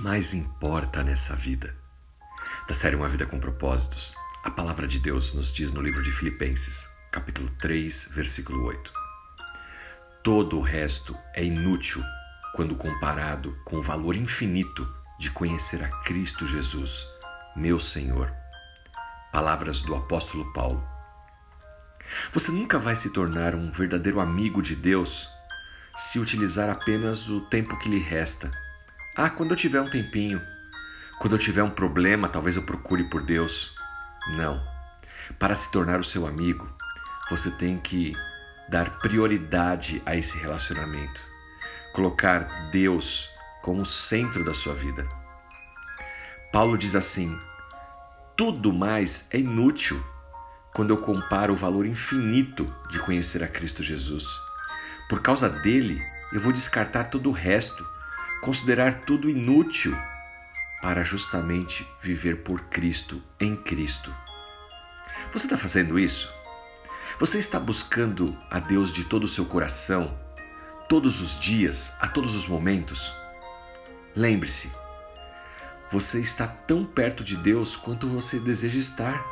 mais importa nessa vida? Da série Uma Vida com Propósitos, a palavra de Deus nos diz no livro de Filipenses, capítulo 3, versículo 8. Todo o resto é inútil quando comparado com o valor infinito de conhecer a Cristo Jesus, meu Senhor. Palavras do apóstolo Paulo. Você nunca vai se tornar um verdadeiro amigo de Deus se utilizar apenas o tempo que lhe resta ah, quando eu tiver um tempinho, quando eu tiver um problema, talvez eu procure por Deus. Não. Para se tornar o seu amigo, você tem que dar prioridade a esse relacionamento, colocar Deus como o centro da sua vida. Paulo diz assim: tudo mais é inútil quando eu comparo o valor infinito de conhecer a Cristo Jesus. Por causa dele, eu vou descartar todo o resto considerar tudo inútil para justamente viver por Cristo, em Cristo. Você está fazendo isso? Você está buscando a Deus de todo o seu coração, todos os dias, a todos os momentos? Lembre-se, você está tão perto de Deus quanto você deseja estar.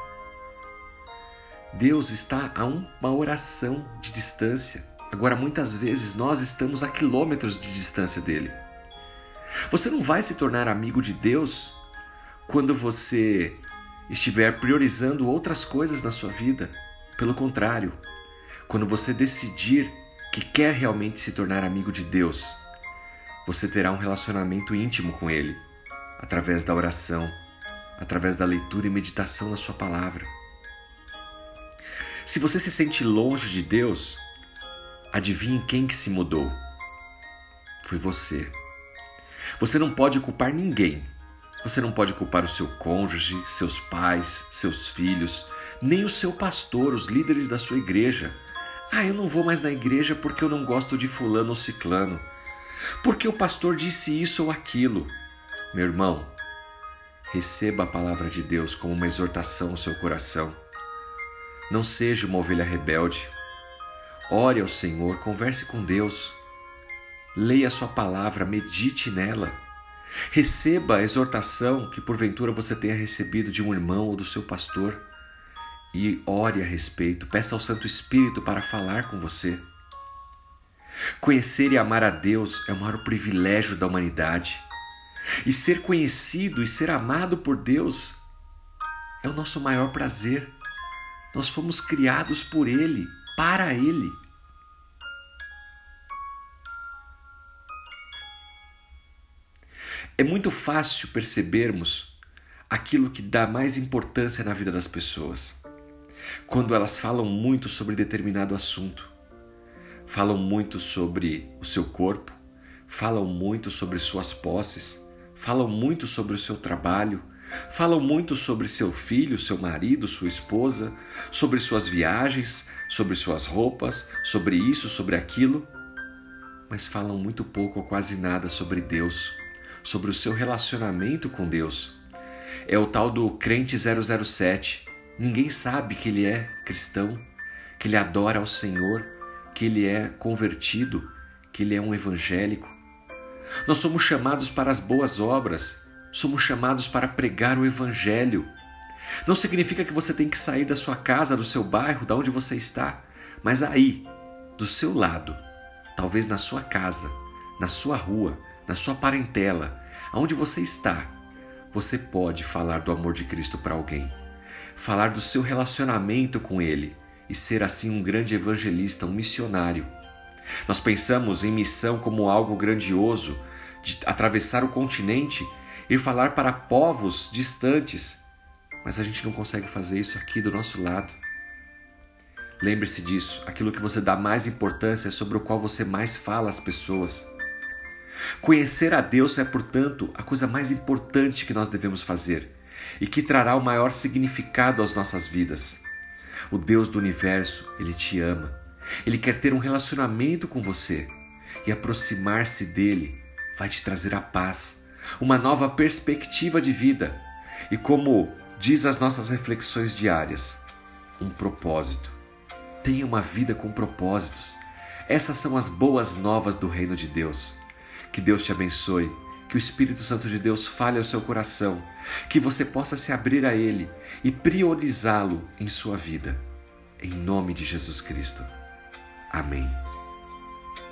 Deus está a uma oração de distância. Agora, muitas vezes, nós estamos a quilômetros de distância dele. Você não vai se tornar amigo de Deus quando você estiver priorizando outras coisas na sua vida. Pelo contrário, quando você decidir que quer realmente se tornar amigo de Deus, você terá um relacionamento íntimo com Ele, através da oração, através da leitura e meditação na Sua palavra. Se você se sente longe de Deus, adivinhe quem que se mudou? Foi você. Você não pode culpar ninguém. Você não pode culpar o seu cônjuge, seus pais, seus filhos, nem o seu pastor, os líderes da sua igreja. Ah, eu não vou mais na igreja porque eu não gosto de fulano ou ciclano. Porque o pastor disse isso ou aquilo. Meu irmão, receba a palavra de Deus como uma exortação ao seu coração. Não seja uma ovelha rebelde. Ore ao Senhor, converse com Deus. Leia a sua palavra, medite nela. Receba a exortação que porventura você tenha recebido de um irmão ou do seu pastor e ore a respeito. Peça ao Santo Espírito para falar com você. Conhecer e amar a Deus é o maior privilégio da humanidade. E ser conhecido e ser amado por Deus é o nosso maior prazer. Nós fomos criados por Ele, para Ele. É muito fácil percebermos aquilo que dá mais importância na vida das pessoas. Quando elas falam muito sobre determinado assunto, falam muito sobre o seu corpo, falam muito sobre suas posses, falam muito sobre o seu trabalho, falam muito sobre seu filho, seu marido, sua esposa, sobre suas viagens, sobre suas roupas, sobre isso, sobre aquilo, mas falam muito pouco ou quase nada sobre Deus sobre o seu relacionamento com Deus. É o tal do crente 007. Ninguém sabe que ele é cristão, que ele adora ao Senhor, que ele é convertido, que ele é um evangélico. Nós somos chamados para as boas obras, somos chamados para pregar o evangelho. Não significa que você tem que sair da sua casa, do seu bairro, da onde você está, mas aí, do seu lado, talvez na sua casa, na sua rua, na sua parentela, aonde você está, você pode falar do amor de Cristo para alguém, falar do seu relacionamento com Ele e ser assim um grande evangelista, um missionário. Nós pensamos em missão como algo grandioso, de atravessar o continente e falar para povos distantes, mas a gente não consegue fazer isso aqui do nosso lado. Lembre-se disso, aquilo que você dá mais importância é sobre o qual você mais fala às pessoas. Conhecer a Deus é, portanto, a coisa mais importante que nós devemos fazer e que trará o maior significado às nossas vidas. O Deus do universo, ele te ama. Ele quer ter um relacionamento com você e aproximar-se dele vai te trazer a paz, uma nova perspectiva de vida e, como diz as nossas reflexões diárias, um propósito. Tenha uma vida com propósitos. Essas são as boas novas do reino de Deus. Que Deus te abençoe que o Espírito Santo de Deus fale ao seu coração, que você possa se abrir a Ele e priorizá-lo em sua vida. Em nome de Jesus Cristo. Amém.